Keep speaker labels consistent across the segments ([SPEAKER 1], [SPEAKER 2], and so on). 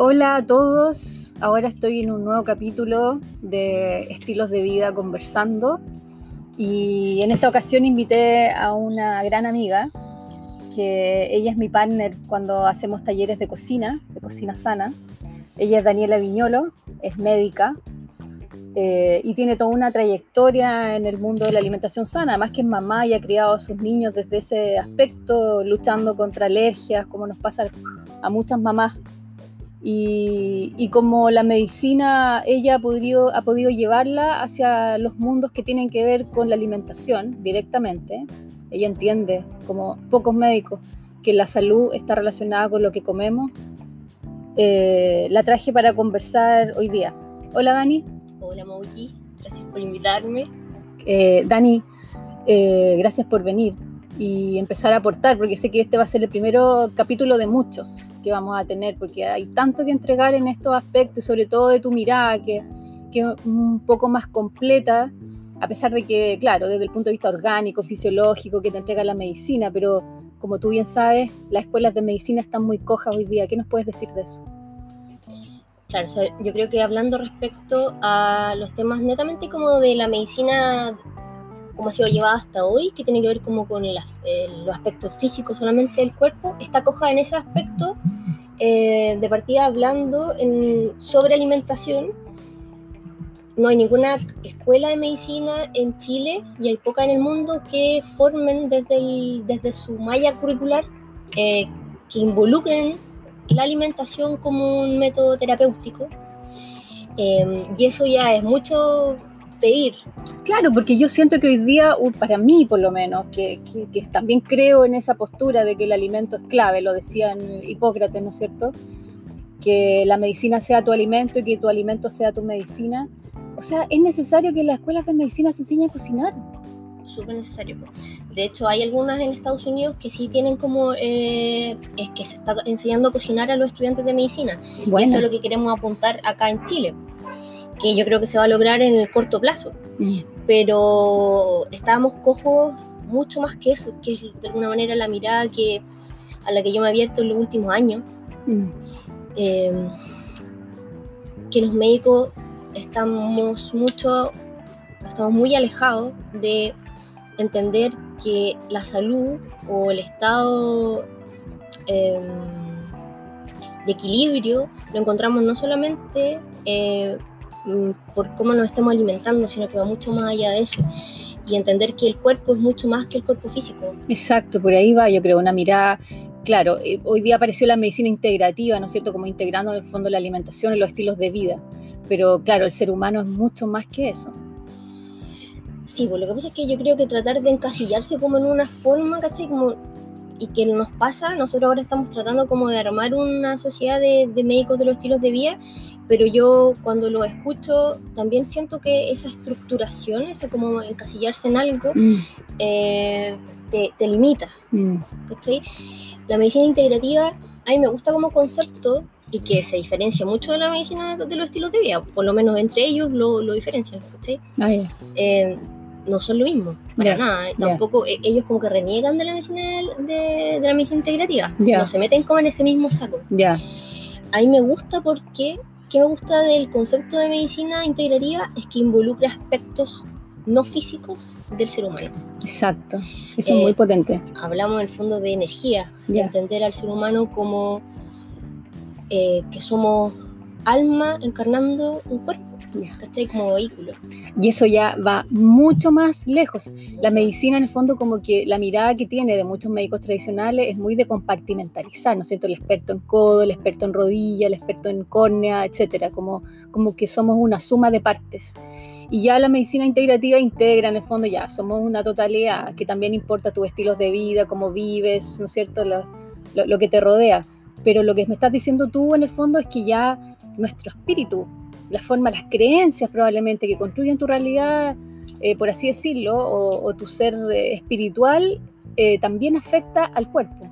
[SPEAKER 1] Hola a todos, ahora estoy en un nuevo capítulo de Estilos de Vida Conversando. Y en esta ocasión invité a una gran amiga, que ella es mi partner cuando hacemos talleres de cocina, de cocina sana. Ella es Daniela Viñolo, es médica eh, y tiene toda una trayectoria en el mundo de la alimentación sana, además que es mamá y ha criado a sus niños desde ese aspecto, luchando contra alergias, como nos pasa a muchas mamás y, como la medicina, ella ha podido, ha podido llevarla hacia los mundos que tienen que ver con la alimentación directamente. Ella entiende, como pocos médicos, que la salud está relacionada con lo que comemos. Eh, la traje para conversar hoy día. Hola Dani.
[SPEAKER 2] Hola Mauki, gracias por invitarme.
[SPEAKER 1] Eh, Dani, eh, gracias por venir y empezar a aportar, porque sé que este va a ser el primero capítulo de muchos que vamos a tener, porque hay tanto que entregar en estos aspectos, y sobre todo de tu mirada, que, que es un poco más completa, a pesar de que, claro, desde el punto de vista orgánico, fisiológico, que te entrega la medicina, pero como tú bien sabes, las escuelas de medicina están muy cojas hoy día. ¿Qué nos puedes decir de eso?
[SPEAKER 2] Claro, yo creo que hablando respecto a los temas netamente como de la medicina como ha sido llevada hasta hoy, que tiene que ver como con los aspectos físicos solamente del cuerpo, está coja en ese aspecto eh, de partida hablando en, sobre alimentación. No hay ninguna escuela de medicina en Chile y hay poca en el mundo que formen desde, desde su malla curricular eh, que involucren la alimentación como un método terapéutico. Eh, y eso ya es mucho pedir.
[SPEAKER 1] Claro, porque yo siento que hoy día, para mí por lo menos, que, también creo en esa postura de que el alimento es clave, lo decían Hipócrates, ¿no es cierto? Que la medicina sea tu alimento y que tu alimento sea tu medicina. O sea, es necesario que en las escuelas de medicina se enseñe a cocinar.
[SPEAKER 2] Súper necesario. De hecho, hay algunas en Estados Unidos que sí tienen como, eh, es que se está enseñando a cocinar a los estudiantes de medicina. Y eso es lo que queremos apuntar acá en Chile que yo creo que se va a lograr en el corto plazo. Mm. Pero estábamos cojos mucho más que eso, que es de alguna manera la mirada que, a la que yo me he abierto en los últimos años. Mm. Em, que los médicos estamos mucho, estamos muy alejados de entender que la salud o el estado em, de equilibrio lo encontramos no solamente eh, por cómo nos estamos alimentando, sino que va mucho más allá de eso. Y entender que el cuerpo es mucho más que el cuerpo físico.
[SPEAKER 1] Exacto, por ahí va, yo creo, una mirada claro, eh, hoy día apareció la medicina integrativa, ¿no es cierto? Como integrando en el fondo la alimentación y los estilos de vida. Pero claro, el ser humano es mucho más que eso.
[SPEAKER 2] Sí, pues lo que pasa es que yo creo que tratar de encasillarse como en una forma, ¿cachai? Como, y que nos pasa, nosotros ahora estamos tratando como de armar una sociedad de, de médicos de los estilos de vida pero yo cuando lo escucho también siento que esa estructuración, esa como encasillarse en algo, mm. eh, te, limita. Mm. La medicina integrativa a mí me gusta como concepto y que se diferencia mucho de la medicina de los estilos de vida, por lo menos entre ellos lo, lo diferencian. Ah, eh, no son lo mismo, para nada. Tampoco e, ellos como que reniegan de la medicina de, la medicina integrativa. No se meten como en ese mismo saco. A mí me gusta porque que me gusta del concepto de medicina integrativa es que involucra aspectos no físicos del ser humano.
[SPEAKER 1] Exacto, eso es muy eh, potente.
[SPEAKER 2] Hablamos en el fondo de energía, de entender al ser humano como eh, que somos alma encarnando un cuerpo. ¿Cachai? Como vehículo.
[SPEAKER 1] Y eso ya va mucho más lejos. La medicina, en el fondo, como que la mirada que tiene de muchos médicos tradicionales es muy de compartimentalizar, ¿no es cierto? El experto en codo, el experto en rodilla, el experto en córnea, etcétera, como, como que somos una suma de partes. Y ya la medicina integrativa integra, en el fondo, ya somos una totalidad, que también importa tus estilos de vida, cómo vives, ¿no es cierto? Lo, lo que te rodea. Pero lo que me estás diciendo tú, en el fondo, es que ya nuestro espíritu, la forma, las creencias probablemente que construyen tu realidad, eh, por así decirlo, o, tu ser eh, espiritual, eh, también afecta al cuerpo.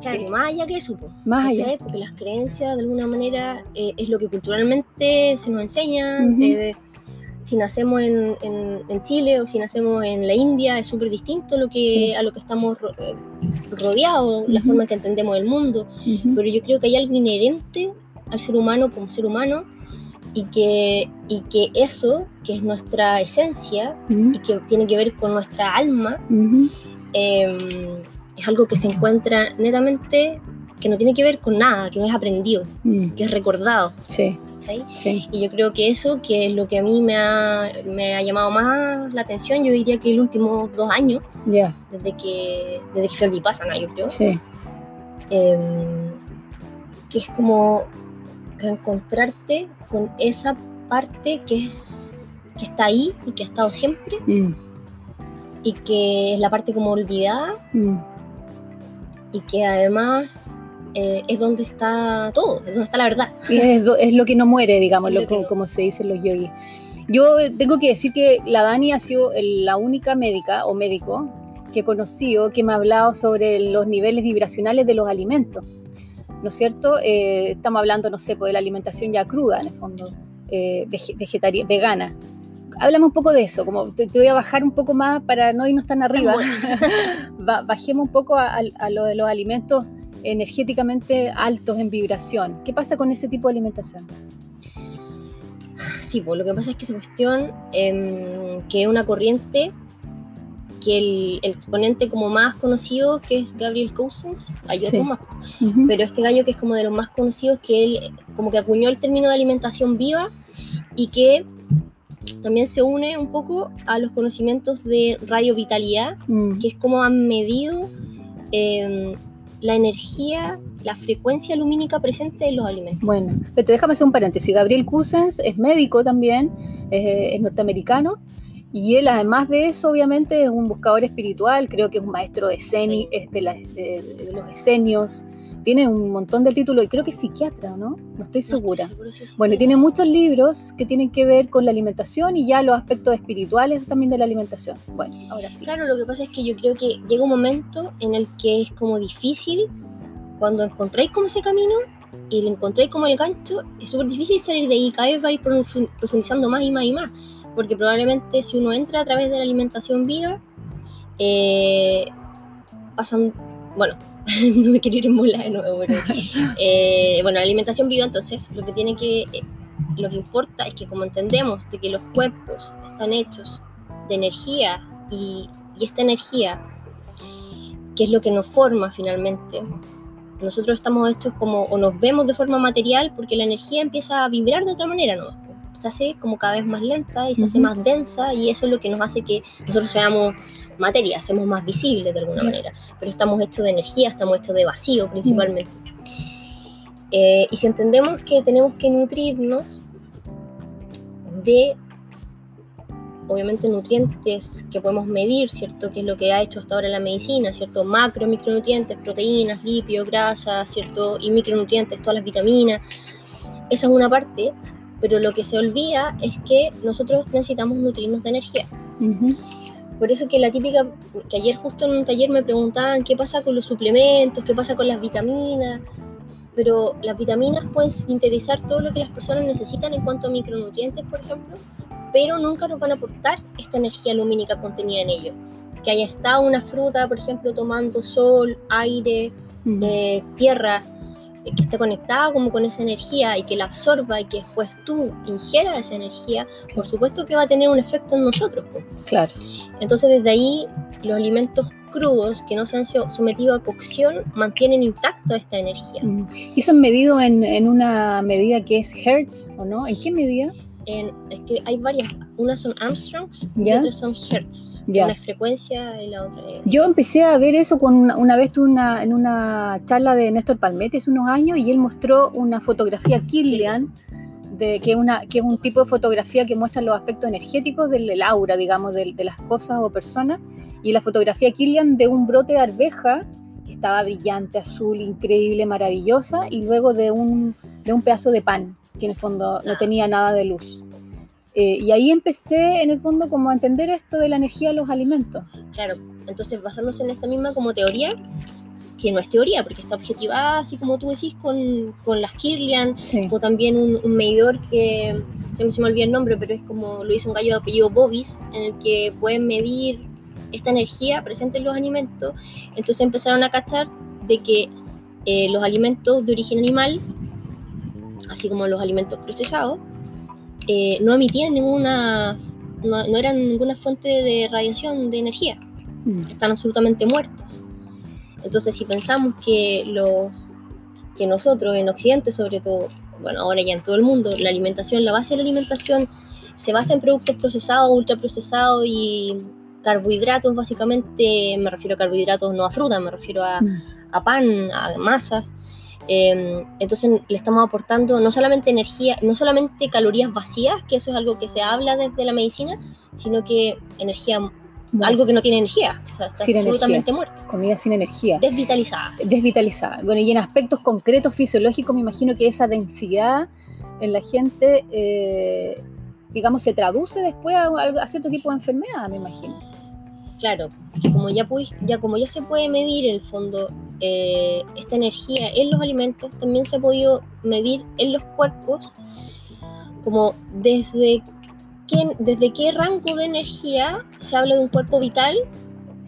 [SPEAKER 2] Claro, más allá que eso,
[SPEAKER 1] más allá.
[SPEAKER 2] porque las creencias de alguna manera es lo que culturalmente se nos enseña. si nacemos en, en, Chile o si nacemos en la India es súper distinto lo que, a lo que estamos rodeados, la forma en que entendemos el mundo. Pero yo creo que hay algo inherente al ser humano como ser humano y que, y que eso, que es nuestra esencia
[SPEAKER 1] Mm,
[SPEAKER 2] y que tiene que ver con nuestra alma, eh, es algo que se encuentra netamente, que no tiene que ver con nada, que no es aprendido,
[SPEAKER 1] mm,
[SPEAKER 2] que es recordado.
[SPEAKER 1] Sí, sí.
[SPEAKER 2] Y yo creo que eso, que es lo que a mí me ha, me ha llamado más la atención, yo diría que los últimos dos años,
[SPEAKER 1] Ya,
[SPEAKER 2] desde que, desde que fui al Vipassana, yo creo,
[SPEAKER 1] sí.
[SPEAKER 2] eh, que es como reencontrarte con esa parte que es que está ahí y que ha estado siempre
[SPEAKER 1] Mm,
[SPEAKER 2] y que es la parte como olvidada
[SPEAKER 1] mm,
[SPEAKER 2] y que además eh, es donde está todo, es donde está la verdad.
[SPEAKER 1] Es, es lo que no muere, digamos, lo
[SPEAKER 2] lo que no-
[SPEAKER 1] como se dicen los yogis. Yo eh, tengo que decir que la Dani ha sido la única médica o médico que he conocido que me ha hablado sobre los niveles vibracionales de los alimentos. ¿No es cierto? Eh, estamos hablando, no sé, pues, de la alimentación ya cruda, en el fondo, eh, vegetaria- vegana. Háblame un poco de eso, como te, te voy a bajar un poco más para no irnos tan arriba. Ba- bajemos un poco a, a- a lo de los alimentos energéticamente altos en vibración. ¿Qué pasa con ese tipo de alimentación?
[SPEAKER 2] Sí, pues lo que pasa es que esa cuestión, que es una corriente, que el, el exponente como más conocido, que es Gabriel Cousins, hay otros
[SPEAKER 1] Sí.
[SPEAKER 2] más,
[SPEAKER 1] Ujú.
[SPEAKER 2] pero este gallo que es como de los más conocidos, que él como que acuñó el término de alimentación viva y que también se une un poco a los conocimientos de radiovitalidad,
[SPEAKER 1] Mm,
[SPEAKER 2] que es como han medido em, la energía, la frecuencia lumínica presente en los alimentos.
[SPEAKER 1] Bueno, pero te déjame hacer un paréntesis. Gabriel Cousens es médico también, es, es norteamericano, y él además de eso obviamente es un buscador espiritual, creo que es un maestro de, esceni-
[SPEAKER 2] Sí.
[SPEAKER 1] de, la- de- de los esenios, tiene un montón de títulos y creo que es psiquiatra, ¿no? No estoy
[SPEAKER 2] No estoy
[SPEAKER 1] segura.
[SPEAKER 2] segura si es
[SPEAKER 1] Bueno, tiene muchos libros que tienen que ver con la alimentación y ya los aspectos espirituales también de la alimentación. Bueno, ahora sí.
[SPEAKER 2] Claro, lo que pasa es que yo creo que llega un momento en el que es como difícil, cuando encontráis como ese camino y le encontráis como el gancho, es súper difícil salir de ahí, cada vez va a ir profu- profundizando más y más y más, porque probablemente si uno entra a través de la alimentación viva, eh, pasan, bueno, no me quiero ir en bola de nuevo, pero, eh, bueno, la alimentación viva entonces lo que tiene que, eh, lo que importa es que como entendemos de que los cuerpos están hechos de energía y, y esta energía, que es lo que nos forma finalmente, nosotros estamos hechos como, o nos vemos de forma material porque la energía empieza a vibrar de otra manera, ¿no? Se hace como cada vez más lenta y se hace
[SPEAKER 1] Ujú.
[SPEAKER 2] más densa y eso es lo que nos hace que nosotros seamos materia, seamos más visibles de alguna manera, pero estamos hechos de energía, estamos hechos de vacío principalmente. Eh, y si entendemos que tenemos que nutrirnos de, obviamente, nutrientes que podemos medir, ¿cierto? Que es lo que ha hecho hasta ahora la medicina, ¿cierto? Macro, micronutrientes, proteínas, lípidos, grasas, ¿cierto? Y micronutrientes, todas las vitaminas. Esa es una parte, pero lo que se olvida es que nosotros necesitamos nutrirnos de energía. Por eso que la típica, que ayer justo en un taller me preguntaban qué pasa con los suplementos, qué pasa con las vitaminas, pero las vitaminas pueden sintetizar todo lo que las personas necesitan en cuanto a micronutrientes, por ejemplo, pero nunca nos van a aportar esta energía lumínica contenida en ellos. Que haya estado una fruta, por ejemplo, tomando sol, aire, eh, tierra, que esté conectada como con esa energía y que la absorba y que después tú ingieras esa energía, por supuesto que va a tener un efecto en nosotros.
[SPEAKER 1] Claro.
[SPEAKER 2] Entonces desde ahí los alimentos crudos que no se han sido sometidos a cocción mantienen intacta esta energía.
[SPEAKER 1] Mm. ¿Y eso es medido en, en una medida que es Hertz o no? ¿En qué medida?
[SPEAKER 2] En- es que hay varias, unas son Armstrongs y
[SPEAKER 1] Ya.
[SPEAKER 2] otras son Hertz.
[SPEAKER 1] Ya.
[SPEAKER 2] Una es frecuencia y la otra es...
[SPEAKER 1] Yo empecé a ver eso con una, una vez una, en una charla de Néstor Palmete hace unos años y él mostró una fotografía Kirlian, de, que, es una, que es un tipo de fotografía que muestra los aspectos energéticos del, del aura, digamos, de, de las cosas o personas. Y la fotografía Kirlian de un brote de arveja que estaba brillante, azul, increíble, maravillosa, y luego de un, de un pedazo de pan, que en el fondo no tenía nada de luz. Eh, y ahí empecé en el fondo como a entender esto de la energía de los alimentos.
[SPEAKER 2] Claro, entonces basándose en esta misma como teoría, que no es teoría, porque está objetivada, así como tú decís, con, con las Kirlian,
[SPEAKER 1] Sí.
[SPEAKER 2] o también un, un medidor que se me, se me olvida el nombre, pero es como lo hizo un gallo de apellido Bobis, en el que pueden medir esta energía presente en los alimentos. Entonces empezaron a cachar de que eh, los alimentos de origen animal así como los alimentos procesados, eh, no emitían ninguna, no, no eran ninguna fuente de radiación de energía,
[SPEAKER 1] Mm.
[SPEAKER 2] están absolutamente muertos. Entonces, si pensamos que los que nosotros en Occidente, sobre todo, bueno, ahora ya en todo el mundo, la alimentación, la base de la alimentación se basa en productos procesados, ultraprocesados y carbohidratos, básicamente, me refiero a carbohidratos, no a fruta, me refiero a,
[SPEAKER 1] Mm.
[SPEAKER 2] a pan, a masas. Eh, entonces le estamos aportando no solamente energía, no solamente calorías vacías, que eso es algo que se habla desde la medicina, sino que energía, algo que no tiene energía, o sea, está
[SPEAKER 1] Sin
[SPEAKER 2] absolutamente muerto,
[SPEAKER 1] Comida sin energía.
[SPEAKER 2] desvitalizada.
[SPEAKER 1] desvitalizada. Bueno, y en aspectos concretos fisiológicos, me imagino que esa densidad en la gente, eh, digamos, se traduce después a, a cierto tipo de enfermedad, me imagino.
[SPEAKER 2] Claro, como ya, pudi- ya como ya se puede medir en el fondo eh, esta energía en los alimentos, también se ha podido medir en los cuerpos como desde qué, desde qué rango de energía se habla de un cuerpo vital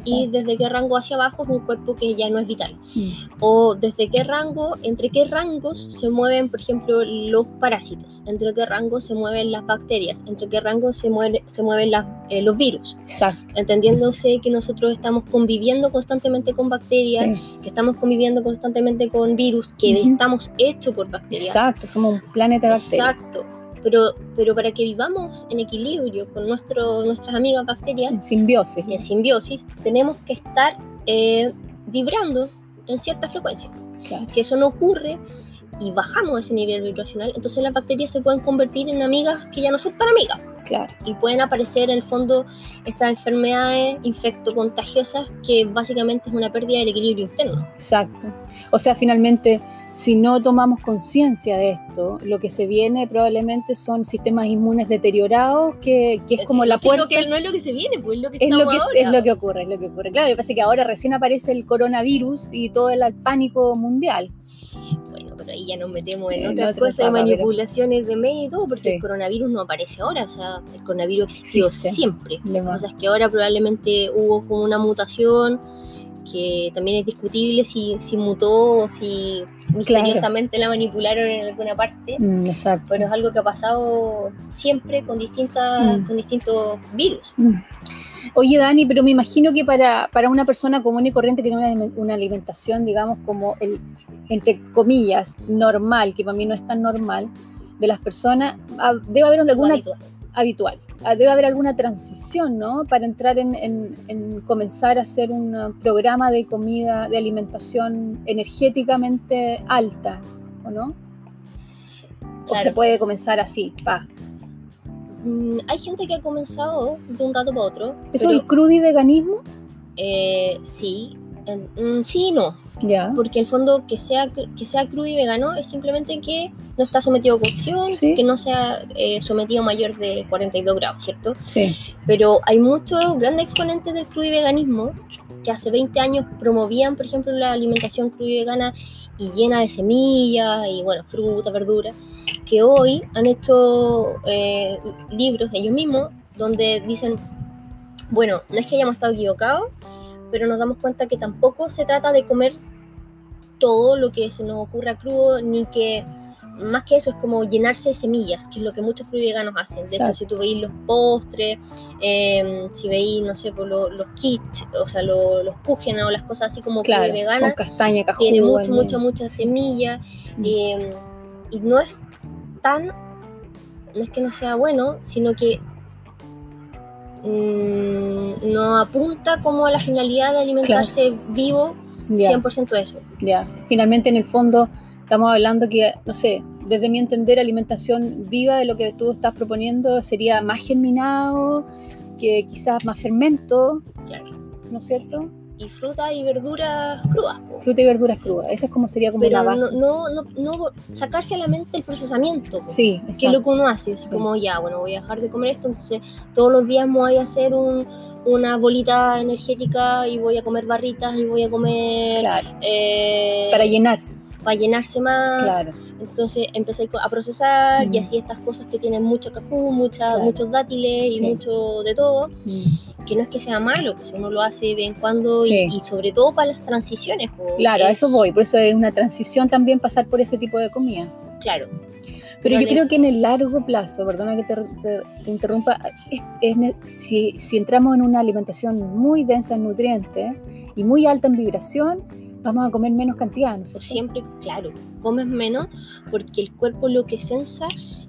[SPEAKER 2] y desde qué rango hacia abajo es un cuerpo que ya no es vital.
[SPEAKER 1] Mm,
[SPEAKER 2] O desde qué rango, entre qué rangos se mueven, por ejemplo, los parásitos, entre qué rango se mueven las bacterias, entre qué rango se, mueve- se mueven las- eh, los virus
[SPEAKER 1] Exacto.
[SPEAKER 2] entendiéndose que nosotros estamos conviviendo constantemente con bacterias,
[SPEAKER 1] Sí,
[SPEAKER 2] que estamos conviviendo constantemente con virus, que estamos hechos por bacterias.
[SPEAKER 1] Exacto, somos un planeta de bacterias.
[SPEAKER 2] Exacto. Pero, pero para que vivamos en equilibrio con nuestro, nuestras amigas bacterias,
[SPEAKER 1] En simbiosis.
[SPEAKER 2] en simbiosis, tenemos que estar eh, vibrando en cierta frecuencia.
[SPEAKER 1] Claro.
[SPEAKER 2] Si eso no ocurre y bajamos ese nivel vibracional, entonces las bacterias se pueden convertir en amigas que ya no son tan amigas
[SPEAKER 1] claro.
[SPEAKER 2] y pueden aparecer en el fondo estas enfermedades infectocontagiosas que básicamente es una pérdida del equilibrio interno.
[SPEAKER 1] Exacto. O sea, finalmente, si no tomamos conciencia de esto, lo que se viene probablemente son sistemas inmunes deteriorados, que, que es como la puerta.
[SPEAKER 2] lo que no es lo que se viene, pues es lo que
[SPEAKER 1] Es lo, que,
[SPEAKER 2] ahora.
[SPEAKER 1] es lo que ocurre, es lo que ocurre. Claro, lo que pasa es que ahora recién aparece el coronavirus y todo el pánico mundial.
[SPEAKER 2] Pero ahí ya nos metemos en
[SPEAKER 1] En
[SPEAKER 2] otras
[SPEAKER 1] otra
[SPEAKER 2] cosas de manipulaciones de medio y todo, porque
[SPEAKER 1] Sí.
[SPEAKER 2] el coronavirus no aparece ahora, o sea, el coronavirus existió
[SPEAKER 1] Existe.
[SPEAKER 2] siempre. Lo que pasa es que ahora probablemente hubo como una mutación que también es discutible si, si mutó o si misteriosamente la manipularon en alguna parte.
[SPEAKER 1] Mm, exacto.
[SPEAKER 2] pero es algo que ha pasado siempre con, distintas,
[SPEAKER 1] Mm.
[SPEAKER 2] con distintos virus.
[SPEAKER 1] Mm. Oye, Dani, pero me imagino que para, para una persona común y corriente que tiene una, aliment- una alimentación, digamos, como el, entre comillas, normal, que para mí no es tan normal, de las personas, ah, debe haber alguna
[SPEAKER 2] Habitual.
[SPEAKER 1] habitual. Ah, Debe haber alguna transición, ¿no? Para entrar en, en- en comenzar a hacer un programa de comida, de alimentación energéticamente alta, ¿o no? O se puede comenzar así, pa.
[SPEAKER 2] Mm, hay gente que ha comenzado de un rato para otro.
[SPEAKER 1] ¿Eso
[SPEAKER 2] pero,
[SPEAKER 1] es el crudiveganismo?
[SPEAKER 2] eh, sí, en- mm, sí y no.
[SPEAKER 1] Ya.
[SPEAKER 2] Porque en el fondo que sea, que sea crudo y vegano es simplemente que no está sometido a cocción,
[SPEAKER 1] Sí.
[SPEAKER 2] que no sea eh, sometido a mayor de 42 grados, ¿cierto?
[SPEAKER 1] Sí.
[SPEAKER 2] Pero hay muchos grandes exponentes del crudo y veganismo que hace 20 años promovían, por ejemplo, la alimentación crudo y vegana y llena de semillas y, bueno, fruta, verdura, que hoy han hecho eh, libros de ellos mismos donde dicen, bueno, no es que hayamos estado equivocados, pero nos damos cuenta que tampoco se trata de comer todo lo que se nos ocurra crudo, ni que más que eso es como llenarse de semillas, que es lo que muchos crudo y veganos hacen. De hecho, si tú veis los postres, eh, si veis, no sé, por lo- los kits, o sea, lo- los cúgenos o las cosas así como
[SPEAKER 1] Claro,
[SPEAKER 2] veganas,
[SPEAKER 1] castaña, cajú.
[SPEAKER 2] tiene mucha, mucha, mucha semilla
[SPEAKER 1] Mm.
[SPEAKER 2] eh, y no es tan, no es que no sea bueno, sino que mm, no apunta como a la finalidad de alimentarse vivo
[SPEAKER 1] Ya,
[SPEAKER 2] 100% de eso.
[SPEAKER 1] ya. Finalmente, en el fondo, estamos hablando que, no sé, desde mi entender, alimentación viva de lo que tú estás proponiendo sería más germinado, que quizás más fermento,
[SPEAKER 2] Claro.
[SPEAKER 1] ¿no es cierto?
[SPEAKER 2] Y fruta y verduras crudas. po.
[SPEAKER 1] Fruta y verduras crudas. Esa es como sería como
[SPEAKER 2] Pero
[SPEAKER 1] la base.
[SPEAKER 2] no, no, no sacarse a la mente el procesamiento. po.
[SPEAKER 1] Sí,
[SPEAKER 2] que es
[SPEAKER 1] exacto.
[SPEAKER 2] lo que uno hace, es
[SPEAKER 1] Sí.
[SPEAKER 2] como ya, bueno, voy a dejar de comer esto, entonces todos los días me voy a hacer un- una bolita energética y voy a comer barritas y voy a comer
[SPEAKER 1] Claro,
[SPEAKER 2] eh,
[SPEAKER 1] para llenarse.
[SPEAKER 2] Para llenarse más.
[SPEAKER 1] Claro,
[SPEAKER 2] Entonces empecé a procesar y
[SPEAKER 1] Mm.
[SPEAKER 2] así estas cosas que tienen mucho cajú, mucha,
[SPEAKER 1] Claro.
[SPEAKER 2] muchos dátiles y mucho de todo,
[SPEAKER 1] Mm.
[SPEAKER 2] que no es que sea malo, que si uno lo hace de vez en cuando y-
[SPEAKER 1] Sí.
[SPEAKER 2] y, sobre todo para las transiciones. po,
[SPEAKER 1] claro, a
[SPEAKER 2] es-
[SPEAKER 1] eso voy. Por eso es una transición también pasar por ese tipo de comida.
[SPEAKER 2] Claro.
[SPEAKER 1] Pero yo creo que en el largo plazo, perdona que te, te- te interrumpa, es- es si, si entramos en una alimentación muy densa en nutrientes y muy alta en vibración, vamos a comer menos cantidad, ¿no
[SPEAKER 2] siempre, claro, comes menos porque el cuerpo lo que sensa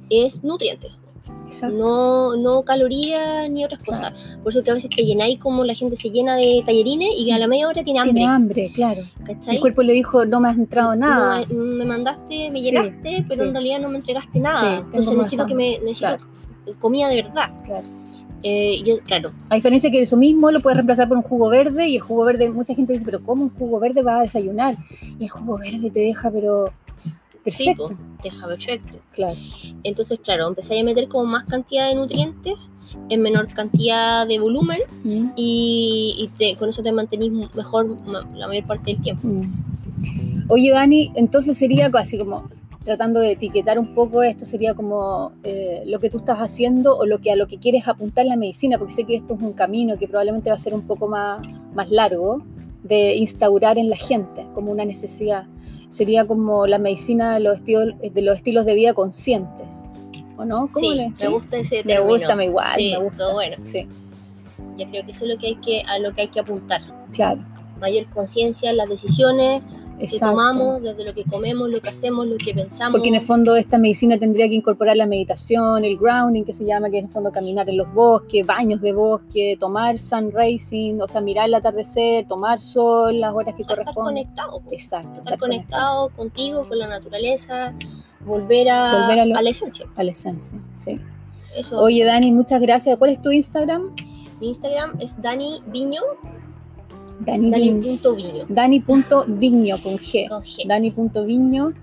[SPEAKER 2] es nutrientes,
[SPEAKER 1] Exacto.
[SPEAKER 2] no, no calorías ni otras cosas. Por eso que a veces te llenáis como la gente se llena de tallerines y a la media hora tiene hambre.
[SPEAKER 1] Tiene hambre, claro.
[SPEAKER 2] ¿cachai?
[SPEAKER 1] El cuerpo le dijo, no me has entrado nada.
[SPEAKER 2] No, me mandaste, me
[SPEAKER 1] Sí,
[SPEAKER 2] llenaste, pero
[SPEAKER 1] sí.
[SPEAKER 2] en realidad no me entregaste nada. Entonces necesito que me necesito
[SPEAKER 1] claro.
[SPEAKER 2] comida de verdad.
[SPEAKER 1] Claro.
[SPEAKER 2] Eh, yo, claro,
[SPEAKER 1] A diferencia que eso mismo lo puedes reemplazar por un jugo verde y el jugo verde, mucha gente dice, pero ¿cómo un jugo verde va a desayunar? Y el jugo verde te deja, pero
[SPEAKER 2] sí,
[SPEAKER 1] perfecto.
[SPEAKER 2] po, deja perfecto.
[SPEAKER 1] Claro,
[SPEAKER 2] Entonces, claro, empecé a meter como más cantidad de nutrientes en menor cantidad de volumen
[SPEAKER 1] Mm,
[SPEAKER 2] y, y te- con eso te mantenís mejor la mayor parte del tiempo.
[SPEAKER 1] mm. Oye, Dani, entonces sería así como tratando de etiquetar un poco esto, sería como eh, lo que tú estás haciendo o lo que a lo que quieres apuntar en la medicina, porque sé que esto es un camino que probablemente va a ser un poco más, más largo de instaurar en la gente como una necesidad. Sería como la medicina de los estilos de, los estilos de vida conscientes, ¿o no? ¿Cómo
[SPEAKER 2] Sí,
[SPEAKER 1] le-
[SPEAKER 2] me
[SPEAKER 1] sí?
[SPEAKER 2] gusta ese
[SPEAKER 1] Me
[SPEAKER 2] término.
[SPEAKER 1] gusta, me igual,
[SPEAKER 2] Sí,
[SPEAKER 1] me gusta.
[SPEAKER 2] todo bueno.
[SPEAKER 1] Sí,
[SPEAKER 2] Yo creo que eso es lo que hay que, a lo que hay que apuntar.
[SPEAKER 1] claro.
[SPEAKER 2] Mayor conciencia en las decisiones que
[SPEAKER 1] Exacto.
[SPEAKER 2] tomamos, desde lo que comemos, lo que hacemos, lo que pensamos.
[SPEAKER 1] Porque en el fondo esta medicina tendría que incorporar la meditación, el grounding que se llama, que en el fondo caminar en los bosques, baños de bosque, tomar sun racing, o sea, mirar el atardecer, tomar sol, las horas que
[SPEAKER 2] O sea, estar
[SPEAKER 1] corresponden.
[SPEAKER 2] conectado. po.
[SPEAKER 1] Exacto,
[SPEAKER 2] Estar conectado contigo, con la naturaleza, volver a,
[SPEAKER 1] Volver a
[SPEAKER 2] a,
[SPEAKER 1] lo-
[SPEAKER 2] la esencia.
[SPEAKER 1] a la esencia, sí.
[SPEAKER 2] Eso.
[SPEAKER 1] Oye, Dani, muchas gracias. ¿Cuál es tu Instagram?
[SPEAKER 2] Mi Instagram es Dani Viño,
[SPEAKER 1] Dani Viño.
[SPEAKER 2] Dani.viño,
[SPEAKER 1] Dani.viño con G.
[SPEAKER 2] con G.
[SPEAKER 1] Dani.viño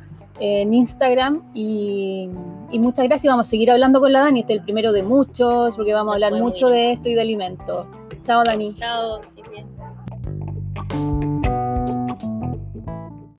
[SPEAKER 1] en Instagram y, y muchas gracias. Vamos a seguir hablando con la Dani. Este es el primero de muchos, porque vamos a hablar mucho de esto y de alimentos. Chao, Dani.
[SPEAKER 2] Chao.